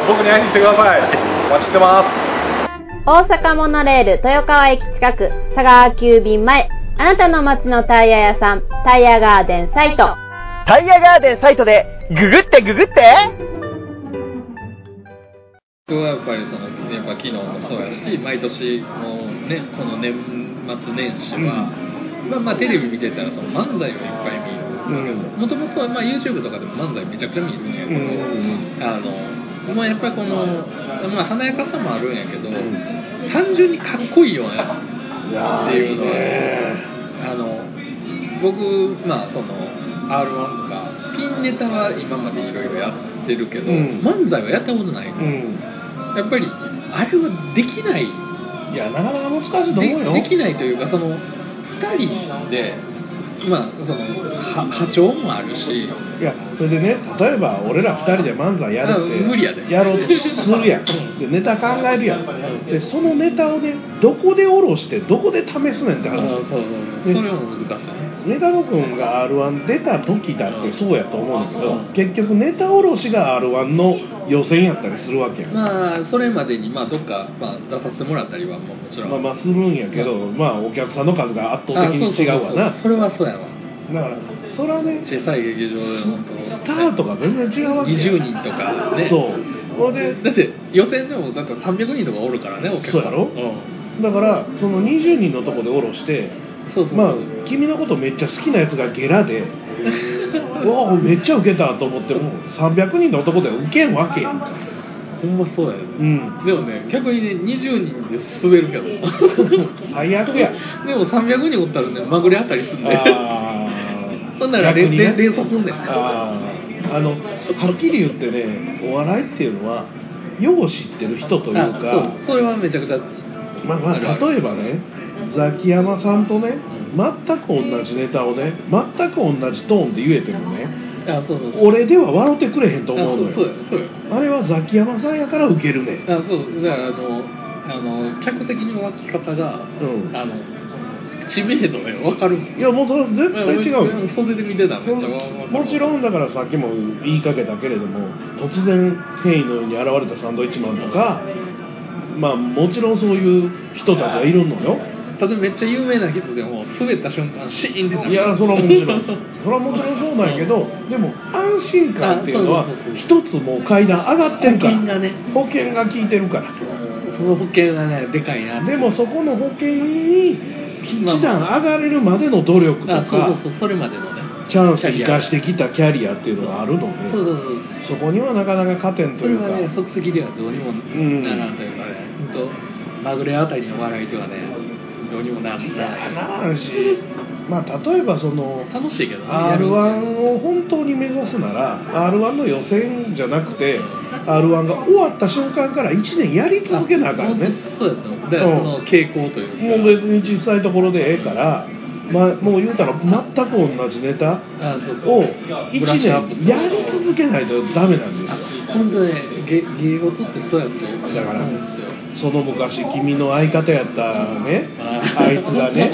僕に会いに来てください。お待ちしてます。大阪モノレール豊川駅近く。佐川急便前。あなたの街のタイヤ屋さん。タイヤガーデンサイト。タイヤガーデンサイトでググってググって。僕はやっぱりそのやっぱ昨日もそうやし毎年のねこの年末年始は、まあまあテレビ見てたらその漫才をいっぱい見るもともとはまあ YouTube とかでも漫才めちゃくちゃ見るんやけど、あのまあやっぱりこの、まあ、華やかさもあるんやけど、単純にかっこいいよね。っていうのは。あの僕まあその r 1とかピンネタは今までいろいろやってるけど、うん。漫才はやったことないから、うん。やっぱりあれはできない。いやなかなか難しいと思うよ。でできないというかその2人でまあそのは波長もあるし。いやそれでね例えば俺ら二人で漫才やるってあ無理やで。やろうとするやん。でネタ考えるやん。でそのネタをねどこで下ろしてどこで試すねんって話。そうそう。それも難しいね。ネタ野君が r 1出た時だってそうやと思うんだけど結局ネタ下ろしが r 1の予選やったりするわけやん。まあそれまでにまあどっか、まあ、出させてもらったりはまあもちろん。まあまあするんやけどまあお客さんの数が圧倒的に違うわな。あそれはそうやわだからそれはね小さい劇場で本当スタートが全然違うわけや20人とかね。そう。ほんでだって予選でもだって300人とかおるからねお客さん。そうやろ？うん。だからその20人のとこで下ろしてそうそうまあ君のことめっちゃ好きなやつがゲラで うわめっちゃウケたと思っても300人の男ではウケんわけやんかほんまそうやね。うん。でもね逆にね20人で滑るけど。最悪や。でも300人おったらねまぐれあったりすんで。あーほんなら連連連鎖すんねん。あのはっきり言ってねお笑いっていうのはよう知ってる人というあかそう。それはめちゃくちゃ。まあまあ例えばねザキヤマさんとね全く同じネタをね全く同じトーンで言えてもねあそうそうそう。俺では笑ってくれへんと思うのあそうよそうやそうや。あれはザキヤマさんやからウケるねあそう。だからあのあの客席の湧き方が、うん。あの知名度ね分かるいやもうそれ絶対違う。よ袖で見てたらめっちゃ。もちろんだからさっきも言いかけたけれども突然変異のように現れたサンドイッチマンとかまあもちろんそういう人たちはいるのよ。例えばめっちゃ有名な人でも滑った瞬間シーンってなる。いやそれはもちろん。それはもちろんそうなんやけどでも安心感っていうのは一つもう階段上がってるから。保険がね。保険が効いてるから。その保険がねでかいな。でもそこの保険に一段上がれるまでの努力とあそうそうかそうそれまでのね。チャンス生かしてきたキャリアっていうのがあるのでそうそうそう。そこにはなかなか勝てんというか。それはね即席ではどうにもならん。というかね、ほんとまぐれあたりの笑いとはねどうにもならない。ならんしまあ例えばその楽しいけどね。r 1を本当に目指すなら r 1の予選じゃなくて r 1が終わった瞬間から1年やり続けなあかんね。そうやと思うだからその傾向というか。もう別に実際のところでええから、まあ、もう言うたら全く同じネタを1ブラッシュアップする。年やり続けないとダメなんですよ。本当ね芸芸事ってそうやってだから思うんですよその昔君の相方やったね。ああいつがね。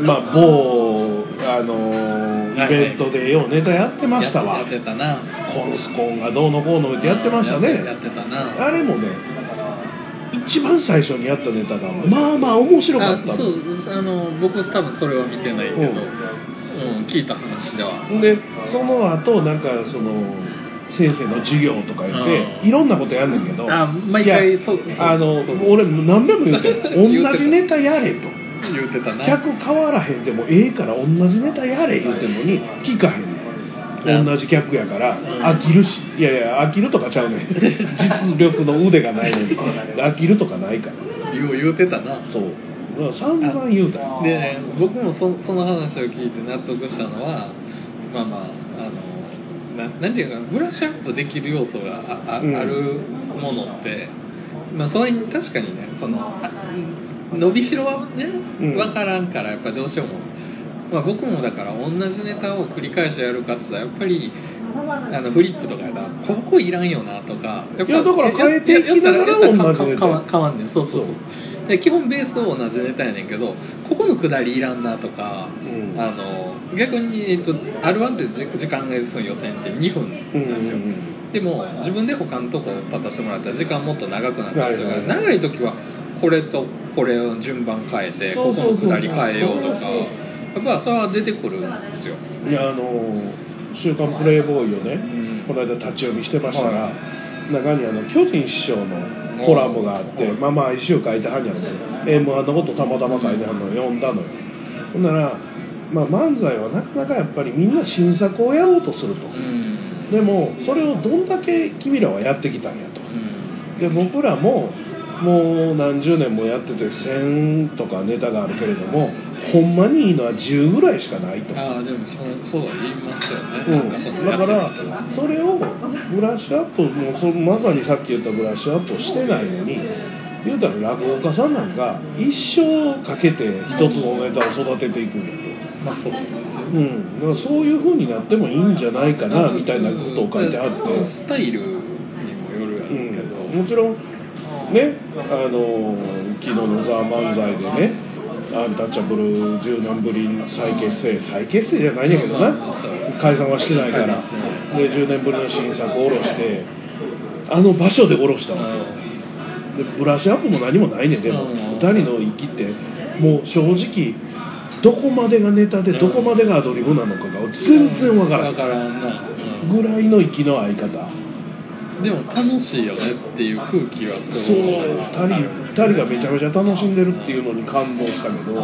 まあ某あのイベントでようネタやってましたわ。やってたな。コンスコンがどうのこうのってやってましたやねってたな。あれもね一番最初にやったネタがまあまあ面白かった。のあそうあの僕多分それは見てないけど、うん。うん聞いた話では。でその後なんかその先生の授業とか言っていろんなことやんねんけどあ毎回いやそうあの俺何遍も言うて 同じネタやれと。言うてたな。客変わらへんでもええから同じネタやれ言うてんのに聞かへん同じ客やから飽きるし。いやいや飽きるとかちゃうねん。実力の腕がないのに飽きるとかないから。言う言うてたな。そう。散々言うた。よでね僕もそその話を聞いて納得したのはまあまあななんていうかブラッシュアップできる要素がああ,、うん。あるものってまあそれに確かにねそのあ伸びしろはねうん。分からんからやっぱどうしても、まあ、僕もだから同じネタを繰り返しやるかって言ったらやっぱりあのフリップとかやったらここいらんよなとかやっぱいやだから変えていきながら同じネタ変わ変わんねん。そうそうそう。で基本ベースは同じネタやねんけどここのくだりいらんなとか、うん。あの逆に、えっと、R1 って時時間が予選って2分なんですよ、うんうんでも自分で他のとこ立たせてもらったら時間もっと長くなったりするから、はいはい長い時はこれとこれを順番変えてここそうそうそうのくだり変えようとかやっぱそれは出てくるんですよ、いやあの「週刊プレイボーイ」をね、うん。この間立ち読みしてましたら、は中にあの巨人師匠のコラムがあって、まあまあ一週書いてはんやろけど m 1のことたまたま書いてはんのを読んだのよ。ほんなら、まあ、漫才はなかなかやっぱりみんな新作をやろうとすると、うん。でもそれをどんだけ君らはやってきたんやと。で僕らももう何十年もやってて1000とかネタがあるけれどもほんまにいいのは10ぐらいしかないと。ああでもそそうは言いますよね、うん、だからそれをブラッシュアップもうそまさにさっき言ったブラッシュアップをしてないのに言うたら落語家さんなんか一生かけて一つのネタを育てていくんだと、まあそう。ですようん、だからそういう風になってもいいんじゃないかなみたいなことを書いてあって、スタイルにもよるやろうけど、うん、もちろんね。あの昨日の「ザ・漫才」でねアンタッチャブル10年ぶりに再結成。再結成じゃないんやけどな。解散はしてないから。で10年ぶりの新作を下ろしてあの場所で下ろしたわけ。でブラッシュアップも何もないねんでもうん。2人の息ってもう正直どこまでがネタでどこまでがアドリブなのかが全然わからわないからんな、ぐらいの息の合い方。でも楽しいよねっていう空気はすそうごい2人二人がめちゃめちゃ楽しんでるっていうのに感動したけど。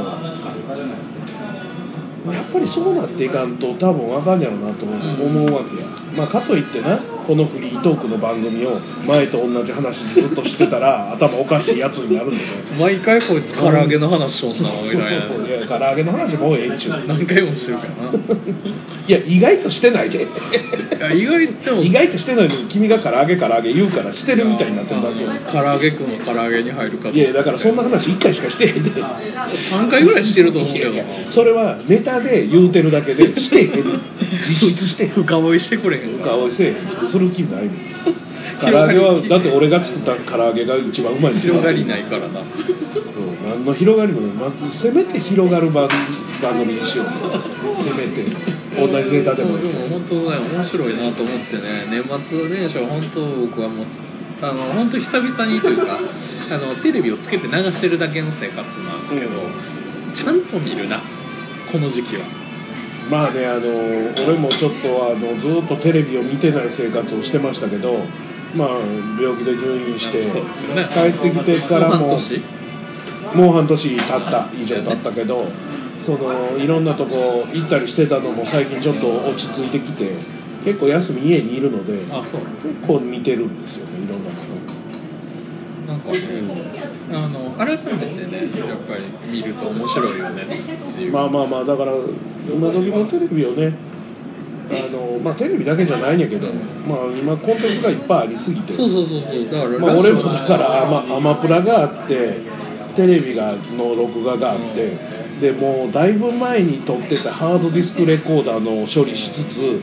やっぱりそうなっていかんと多分あかんやろなと思うわけや、まあ、かといってなこのフリートークの番組を前と同じ話ずっとしてたら 頭おかしいやつになるんでね毎回こいつ唐揚げの話しょんなみたいな唐揚げの話もうええっちゅう。何回もしてるからな。いや意外としてないで。や意外と意外としてないのに君が唐揚げ唐揚げ言うからしてるみたいになってるだけ。よ唐揚げくんは唐揚げに入るかいやだからそんな話1回しかしてへんで。3回ぐらいしてると思うけどそれはネタで言うてるだけでしてへん。実質してへん。深追いしてくれへん顔せえへんする気ないもん 唐揚げはだって俺が作った唐揚げが一番うまいん広がりないからな。うん。何の広がりもない。まずせめて広がる番番組にしよう。せめて。同じネタでもでも本当ね面白いなと思ってね。年末年始は本当僕はもうあの本当久々にというか あのテレビをつけて流してるだけの生活なんですけど、ちゃんと見るな。この時期はまあねあの俺もちょっとあのずっとテレビを見てない生活をしてましたけどまあ病気で入院してそうですよね。帰ってきてからも半年もう半年経った以上経ったけどそのいろんなとこ行ったりしてたのも最近ちょっと落ち着いてきて結構休み家にいるのであそう。結構見てるんですよねいろんなものなんかねあの改めてねやっぱり見ると面白いよねっていう。まあまあまあだから今時のテレビをね。あのまあテレビだけじゃないんやけど、まあ今コンテンツがいっぱいありすぎて。そうそうそうそう。だからまあ、俺もだからアまマアマプラがあってテレビがの録画があって、でもうだいぶ前に撮ってたハードディスクレコーダーの処理しつつ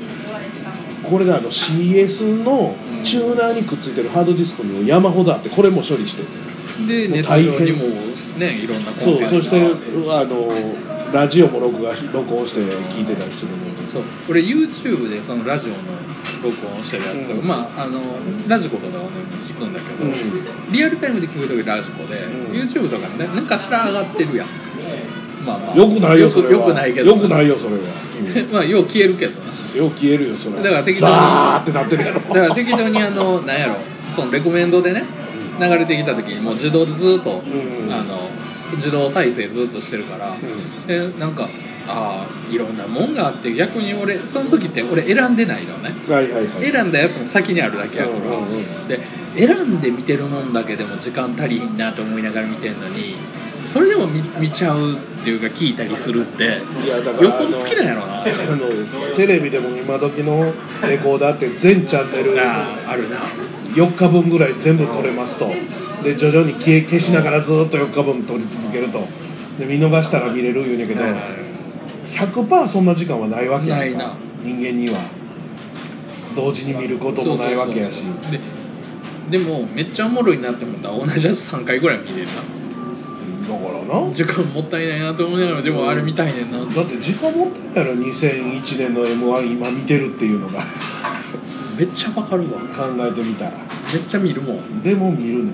これがあの CS のチューナーにくっついてるハードディスクにも山ほどあってこれも処理してでネット上にもねいろんなコそうンテンツが。そしてあのラジオも録画し録音して聞いてたりするので。そう。俺 YouTube でそのラジオの録音してるやつを、うん。まああのラジコとかを聞くんだけど、うん。リアルタイムで聞く時ラジコで、うん。YouTube とかね何かしら上がってるやん。まあまあ。よくないよそれは。よくないけど。よくないよそれは、まあよう消えるけどよう消えるよそれは。だから適当に。ザーってなってるやろ。だから適当にあのなんやろそのレコメンドでね流れてきた時にもう自動でずっと、うん。あの自動再生ずっとしてるから、ん。でなんかああいろんなもんがあって逆に俺その時って俺選んでないのね。はいはいはい。選んだやつも先にあるだけやから、うんうんうん。で選んで見てるもんだけでも時間足りんなと思いながら見てるのにそれでも見見ちゃうっていうか聞いたりするっていやだからよっぽど好きなんやろな。テレビでも今時のレコーダーって全チャンネルああるな。4日分ぐらい全部撮れますとで徐々に消え消しながらずっと4日分撮り続けると。で見逃したら見れる言うんやけど100%そんな時間はないわけや人間には。同時に見ることもないわけやし。ででもめっちゃおもろいなって思ったら同じやつ3回ぐらい見れるなだからな。時間もったいないなと思いながらでもあれ見たいねんな。だって時間もったいないの2001年の m 1今見てるっていうのがめっちゃわかるわ。考えてみたら。めっちゃ見るもん。でも見るね。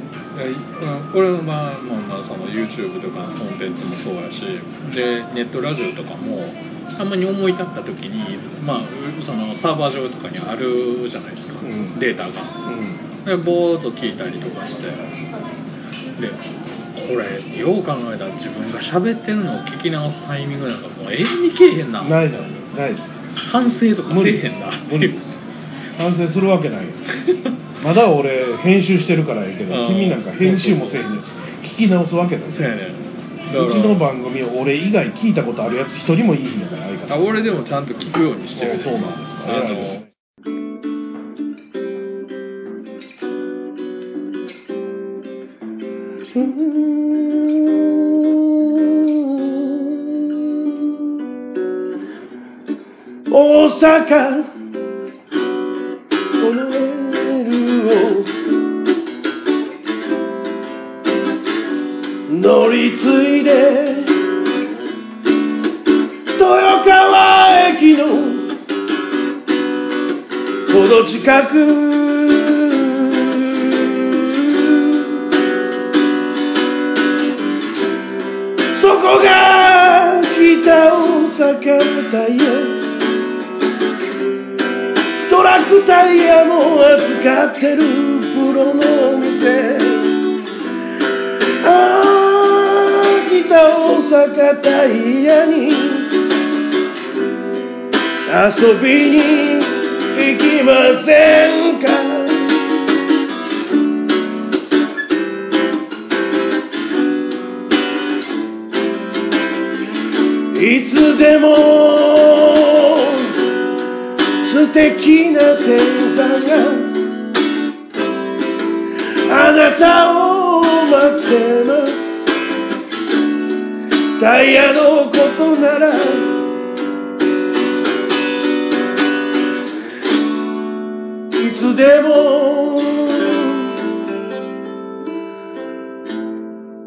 これはまあまあまあその YouTube とかコンテンツもそうやしでネットラジオとかもたまに思い立った時にまあそのサーバー上とかにあるじゃないですか、うん。データが。うん。でぼーっと聞いたりとかして。でこれよう考えたら自分が喋ってるのを聞き直すタイミングなんかもう永遠にけえへんな。ないだろないです。反省とかせえへんな。無理です反省するわけないよまだ俺編集してるからやけどうん。君なんか編集もせえへんやつ。聞き直すわけだよ。そうやねんうちの番組を俺以外聞いたことあるやつ一人もいいんだから相あ方俺でもちゃんと聞くようにしてるそうなんですかあの。偉いですね大阪ほど近くそこが北大阪タイヤ。トラックタイヤも扱ってるプロのお店。ああ北大阪タイヤに。遊びに行きませんか？いつでも素敵な店員さんがあなたを待ってます。タイヤのことならつでも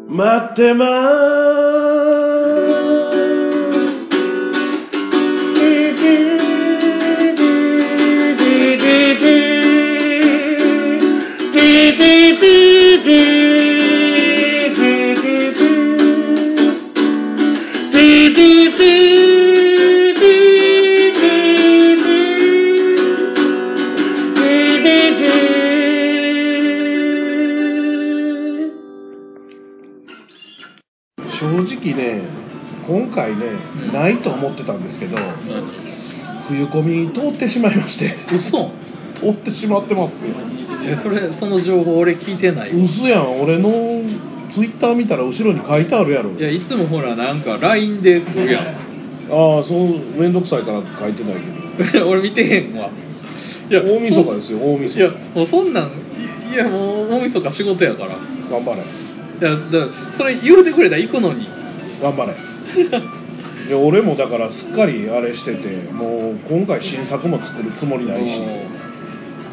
待ってます。ないと思ってたんですけどうん。冬コミ通ってしまいまして嘘。通ってしまってますよ。えそれその情報俺聞いてない？わ嘘やん。俺のツイッター見たら後ろに書いてあるやろ。いやいつもほらなんか LINE で来るやん。ああそう面倒くさいから書いてないけど。俺見てへんわ。いや大晦日ですよ大晦日。いやもうそんなんいやもう大晦日仕事やから。い頑張れ。やだからそれ言うてくれたら行くのに。頑張れ いや俺もだからすっかりあれしててもう今回新作も作るつもりないし。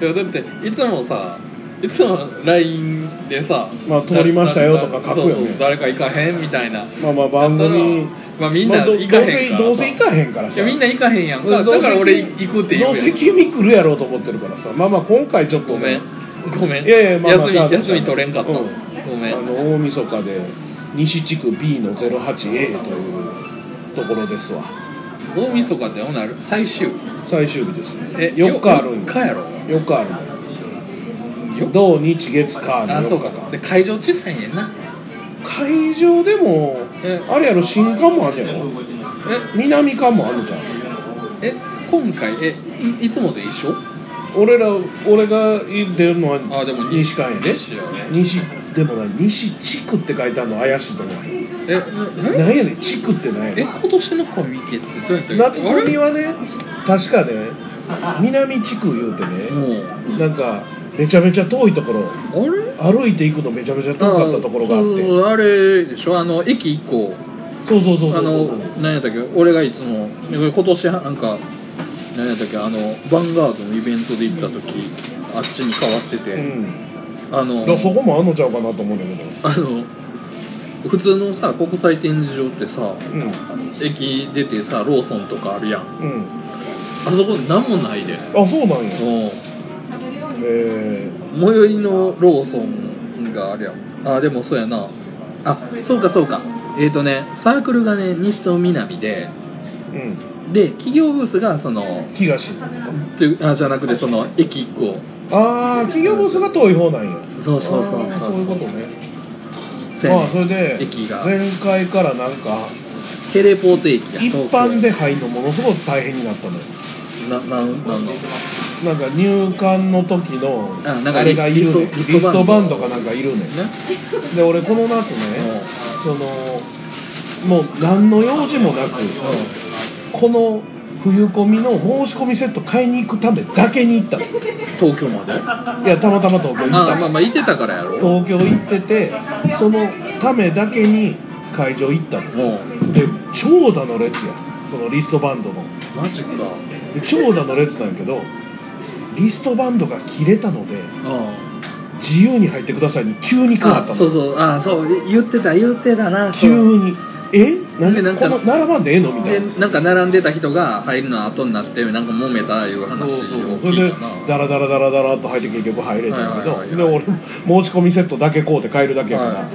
いやだっていつもさいつも LINE でさ「まあ通りましたよとか書くよね。誰か行かへんみたいな。まあまあ番組まあみんな行かへんからさ。どうせ行かへんからさ。いやみんな行かへんやんか。だから俺行くって言うどうせ君来るやろうと思ってるからさ。まあまあ今回ちょっとごめん。ごめん。いやいやまあまあ休み取れんかった、うん。ごめん。あの大晦日で西地区 B の 08A というところですわ。大晦日ってほんなら最終最終日です。えね4日あるん4日やろ？4日あるよ土日月火の4あそうか。で会場小さいねんな。会場でもえ。あれやろ新館もあるやろ？え。南館もあるじゃん。え今回えいいつもで一緒？俺ら俺が出るのはあでも西館やで。西でもな西地区って書いてあるの怪しいと思う。えななんやねん地区ってなんやえねん。今年のコミケってどうやった夏コミはね確かね南地区言うてあれねなんかめちゃめちゃ遠いところ。あれ？歩いて行くのめちゃめちゃ遠かったところがあって。うんあれでしょ？あの駅一個そうそうそうそうあの何やったっけ？俺がいつも今年なんか何やったっけ？あのヴァンガードのイベントで行った時あっちに変わってて、うんあのそこもあんのちゃうかなと思うんだけど。あの普通のさ国際展示場ってさうん。駅出てさローソンとかあるやん。うん。あそこ何もないで。あそうなんや。もえう最寄りのローソンがあるやん。あでもそうやな。あそうかそうか。えっ、とねサークルがね西と南でー、うん。で企業ブースがその東。っていうあじゃなくてその駅1個ああ企業ブースが遠い方なんや。そうそうそうそうそう。いうことね。せやね。ああそれで駅が。前回からなんかテレポート駅や。一般で入るのものすごく大変になったのよ。ななんなんの？なんか入館の時のあなんかあれがいるね。リストリストバンドかなんかいるね。ね。で俺この夏ねそのもう何の用事もなくこの冬込みの申し込みセット買いに行くためだけに行った東京まで？やたまたま東京行った。あまあまあ行ってたからやろ。東京行っててそのためだけに会場行ったの。もで長蛇の列やそのリストバンドの。うマジか。で長蛇の列なんやけどリストバンドが切れたのでうん。自由に入ってくださいに急に変わったの。あそうそう。あそう言ってた言ってたな。急に。え？なんででなんか並ばんでええのみたでいな。なんか並んでた人が入るの後になってなんか揉めたいう話をそれでダラダラダラダラっと入って結局入れたんやけど、で俺申し込みセットだけ買うて帰るだけやか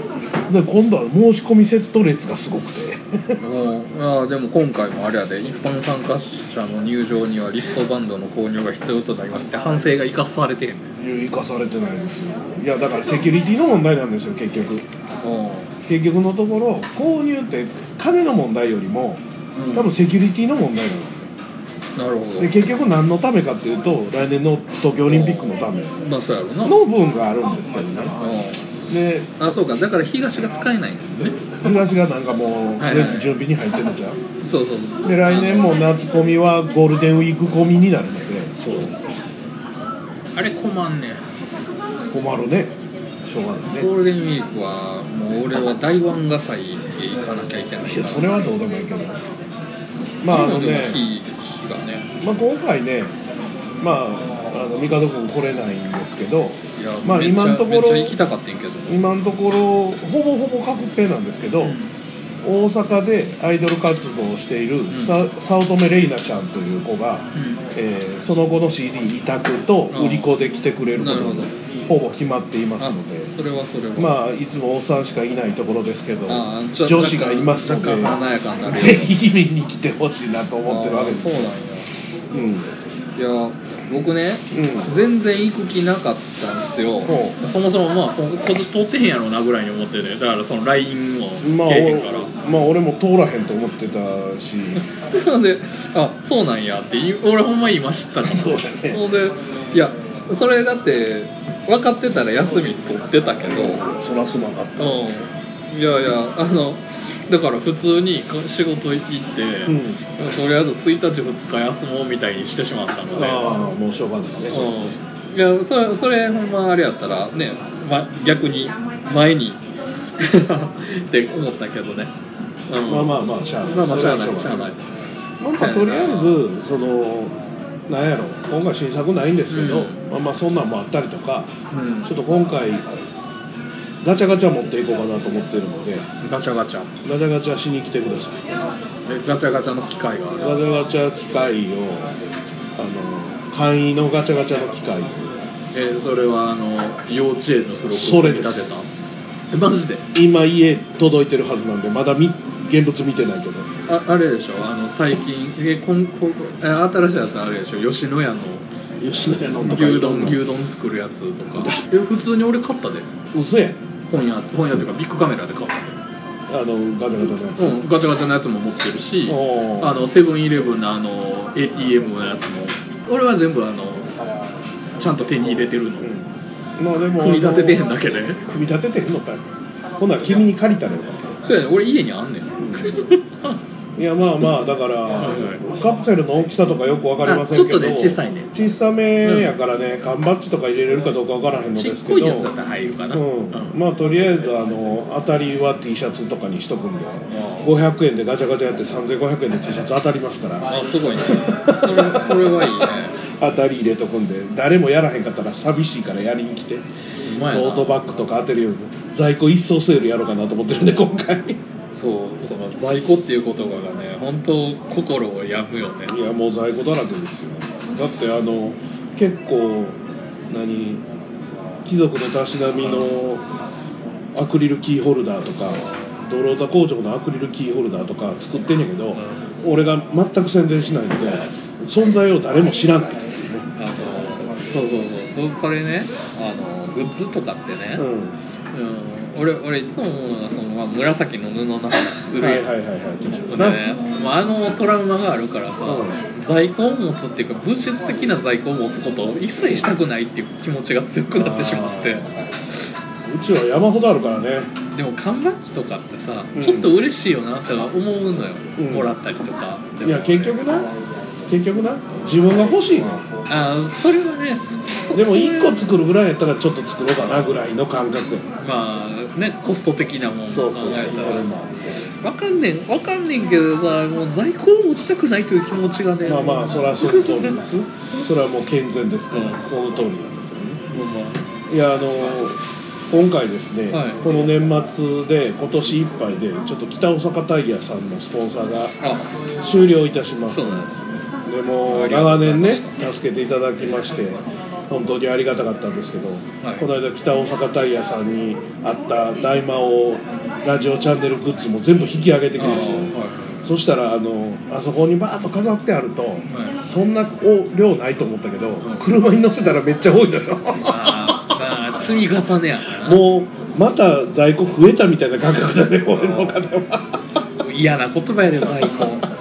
ら、で今度は申し込みセット列がすごくて。あでも今回もあれやで一般参加者の入場にはリストバンドの購入が必要となりまして反省が生かされてへん。生かされてないですよ。いやだからセキュリティの問題なんですよ結局。結局のところ購入って金の問題よりもうん。多分セキュリティの問題なんですよ。なるほど。で結局何のためかっていうと来年の東京オリンピックのため。の分があるんですけどね。うん。であそうか。だから東が使えないんですね。東がなんかもうはいはい準備に入ってるじゃん。そうそうそう。で来年も夏コミはゴールデンウィークコミになるので。そう。あれ困んねん。困るねしょうがないね。ゴールデンウィークはもう俺は大湾河祭に行かなきゃいけないいやそれはどうでもいいけど。まああのね、日日がね。まあ、今回ねまああの帝君来れないんですけどいやまあ今のところ今のところほぼほぼ確定なんですけど、大阪でアイドル活動をしている早乙女玲奈ちゃんという子が、うん。えーその後の CD 委託と売り子で来てくれることがほぼ決まっていますので。それはそれは。まあいつもおっさんしかいないところですけど女子がいますのでぜひ見に来てほしいなと思ってるわけですそうなんや。うんいや僕ね、うん。全然行く気なかったんですよ。ほそもそもまあこ今年通ってへんやろうなぐらいに思っててだからその LINE をまあけえへんから、俺まあ俺も通らへんと思ってたし。なんで、あ、そうなんやって言う、俺ほんま今知ったの。そうだね。ほんで、いや、それだって、分かってたら休み取ってたけど、そらすまなかった。うん。いやいや、あの、だから普通に仕事行って、うん。とりあえず1日2日休もうみたいにしてしまったので、ああもうしょうがないね。うん。いや、それ、それほんまあれやったらね、ま、逆に前に って思ったけどね。うん。まあまあまあしゃあない。まあまあしゃあない、しゃあない。い。まあまあとりあえずそのなんやろ今回新作ないんですけど、うん。まあまあそんなんもあったりとかうん。ちょっと今回ガチャガチャ持っていこうかなと思ってるので。ガチャガチャ。ガチャガチャしに来てください。えガチャガチャの機械がある。ガチャガチャ機械をあの簡易のガチャガチャの機械を。えーそれはあの幼稚園の付録それでてた？えマジで？今家届いてるはずなんでまだ見現物見てないけど。ああれでしょ？あの最近えこんこえ新しいやつあれでしょ？吉野家の。吉野家の牛丼牛丼作るやつとか。え普通に俺買ったで。嘘やん本屋本屋っていうかビッグカメラで買ったであのガチャガチャのやつ、うん、ガチャガチャのやつも持ってるしあのセブンイレブンのあの ATM のやつも。俺は全部あのちゃんと手に入れてるの、うん。まあでも組み立ててへんだけで。組み立ててへんのかい。ほな君に借りたらよか。ったそうやね俺家にあんねん いやまあまあだからはいカプセルの大きさとかよくわかりませんけどあちょっとね小さいね。小さめやからね缶バッジとか入れれるかどうかわからへんのですけどまあとりあえずあの当たりは T シャツとかにしとくんで500円でガチャガチャやって3500円で T シャツ当たりますから。あすごいね。それそれはいいね。当たり入れとくんで誰もやらへんかったら寂しいからやりに来て。トートバッグとか当てるように在庫一掃セールやろうかなと思ってるんで今回そうその在庫っていう言葉がね本当心を病むよね。いやもう在庫だらけですよ。だってあの結構何貴族のたしなみのアクリルキーホルダーとかドロータ工場のアクリルキーホルダーとか作ってんねんけど、俺が全く宣伝しないので存在を誰も知らない。っていうねあのそうそうそう。そそれねあのグッズとかってね、うん。うん俺俺いつも思うのがその、まあ、紫の布の話するやんはいはいはい。はいね。まあ、あのトラウマがあるからさ、う在庫を持つっていうか物質的な在庫を持つことを一切したくないっていう気持ちが強くなってしまって。うちは山ほどあるからね。でも缶バッジとかってさ、うん。ちょっと嬉しいよなって思うのよ、うん。もらったりとか。でもいや結局な。結局な。自分が欲しいねあそれはねそ でもそれ1個作るぐらいやったらちょっと作ろうかなぐらいの感覚まあねコスト的なもん考そうそうらそれもわかんねんわかんねんけどさもう在庫を持ちたくないという気持ちがねまあまあそれはその通りですそれはもう健全ですから、うんその通りなんですよねまあまあいやあの今回ですね、はいこの年末で今年いっぱいでちょっと北大阪タイヤさんのスポンサーがあ終了いたしますそうなんですでも長年ね助けていただきまして本当にありがたかったんですけど、はい。この間北大阪タイヤさんにあった大魔王ラジオチャンネルグッズも全部引き上げてきましたよ、あそしたらあのあそこにバーッと飾ってあると、はい。そんなお量ないと思ったけど、ん車に乗せたらめっちゃ多いのよ。まあまあ積み重ねやからな。もうまた在庫増えたみたいな感覚だね俺の中では嫌な言葉やで在庫。本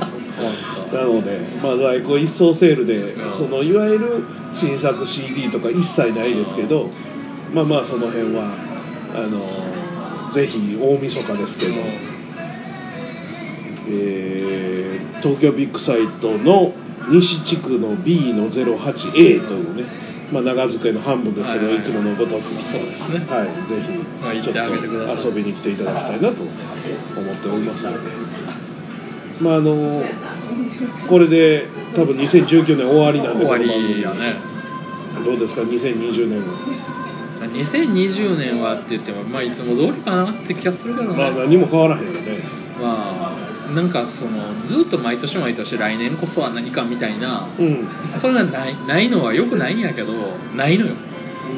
なので、まあ、在庫一掃セールで、うん。そのいわゆる新作 CD とか一切ないですけど、まあまあその辺はあのぜひ大晦日ですけど、えー東京ビッグサイトの西地区の B の 08A というね、まあ、長机の半分ですけど、はいはいい。つものごとくそうですね。はい、ぜひちょっと遊びに来ていただきたいなと思っておりますので、まああのこれで多分2019年終わりなんで終わりやね。どうですか？2020年は、2020年はって言ってもまあいつも通りかなって気がするけどね。まあ何も変わらへんよね。まあなんかそのずっと毎年毎年来年こそは何かみたいなうん。それがないないのはよくないんやけどないのよ。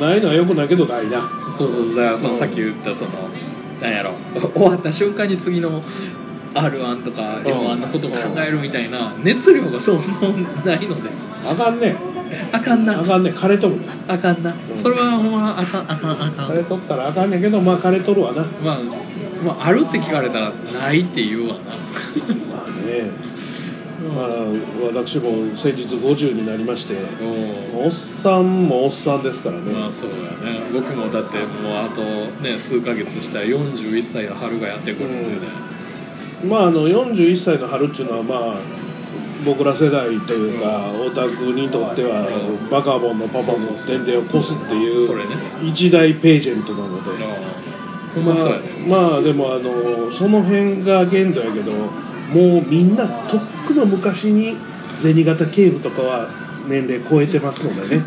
ないのはよくないけどないな。そうそうだからそのさっき言ったそのなんやろ終わった瞬間に次の R1 とか M1 のことを考えるみたいな熱量がそんなないので。あかんね。あかんな。あかんね。枯れとる。ねあかんな。うん。それはほんまあかんあかんあかん。枯れとったらあかんねんけどまあ枯れとるわな。まあ、まあ、あるって聞かれたらないって言うわな。まあね。まあ私も先日50になりましておっさんもおっさんですからね、まあそうだよね。僕もだってもうあとね数ヶ月したら41歳の春がやってくるんでね、まああの41歳の春っていうのはまあ僕ら世代というかオタクにとってはバカボンのパパの年齢を越すっていう一大ページェントなので。ままあまあでもあのその辺が限度やけどもうみんなとっくの昔に銭形警部とかは年齢超えてますのでね。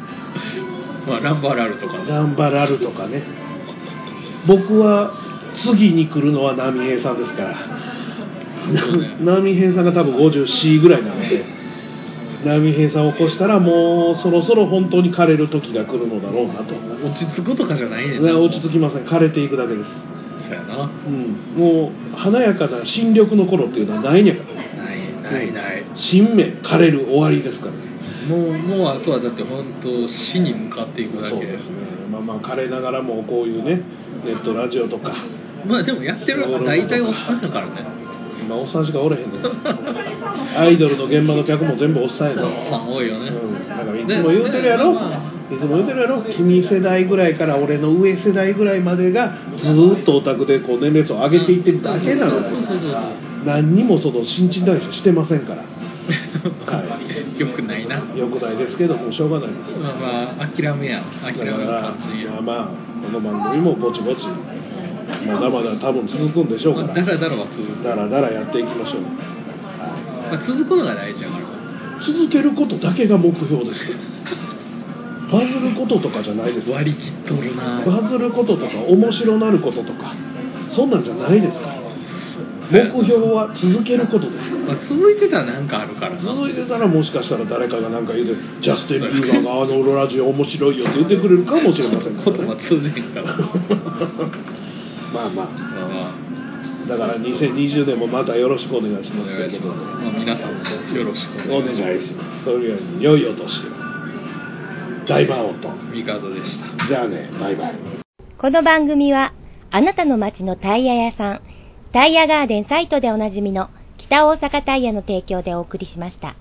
まあランバラルとかね。ランバラルとかね。僕は次に来るのは波平さんですからそうね波平さんが多分54ぐらいなので波平さんを越したらもうそろそろ本当に枯れる時が来るのだろうなと。落ち着くとかじゃないねんね落ち着きません。枯れていくだけです、そうやな。うん、もう華やかな新緑の頃っていうのはないねんから。ないないない。新芽枯れる終わりですから。ねもうもうあとはだって本当死に向かっていくだけそうですね。まあまあ枯れながらもこういうねネットラジオとか。まあでもやってるのは大体おっさんだからねまあおっさんしか。おれへんねアイドルの現場の客も全部おっさんやねおっさん多いよね、うん、だからいつも言うてるやろ、いつも言うてるやろ？君世代ぐらいから俺の上世代ぐらいまでがずーっとオタクでこう年齢層を上げていってるだけなの何にもその新陳代謝してませんから。はよくないな。よくないですけどもしょうがないです。まあまあ、諦めや。諦めのだから感じや。まあまあこの番組もぼちぼちまだまだ多分続くんでしょうから。まあだらだらは続く。だらだらやっていきましょう、まあ、続くのが大事やから。続けることだけが目標です。よ バズることとかじゃないです。よ割り切っとるな。バズることとか面白なることとかそんなんじゃないですから。目標は続けることです。からまあ、続いてたらなんかあるからな。続いてたらもしかしたら誰かが何か言うてジャスティン・ビーバーがあのラジオ面白いよって言ってくれるかもしれませんから、言葉ね、通じへんから。ままあまあまあだから2020年もまたよろしくお願いします願いします。まあ、皆さんもよろしくお願いしますそれより良いお年を大魔王とミカドでした。じゃあねバイバイこの番組は、あなたの街のタイヤ屋さん、タイヤガーデンサイトでおなじみの北大阪タイヤの提供でお送りしました。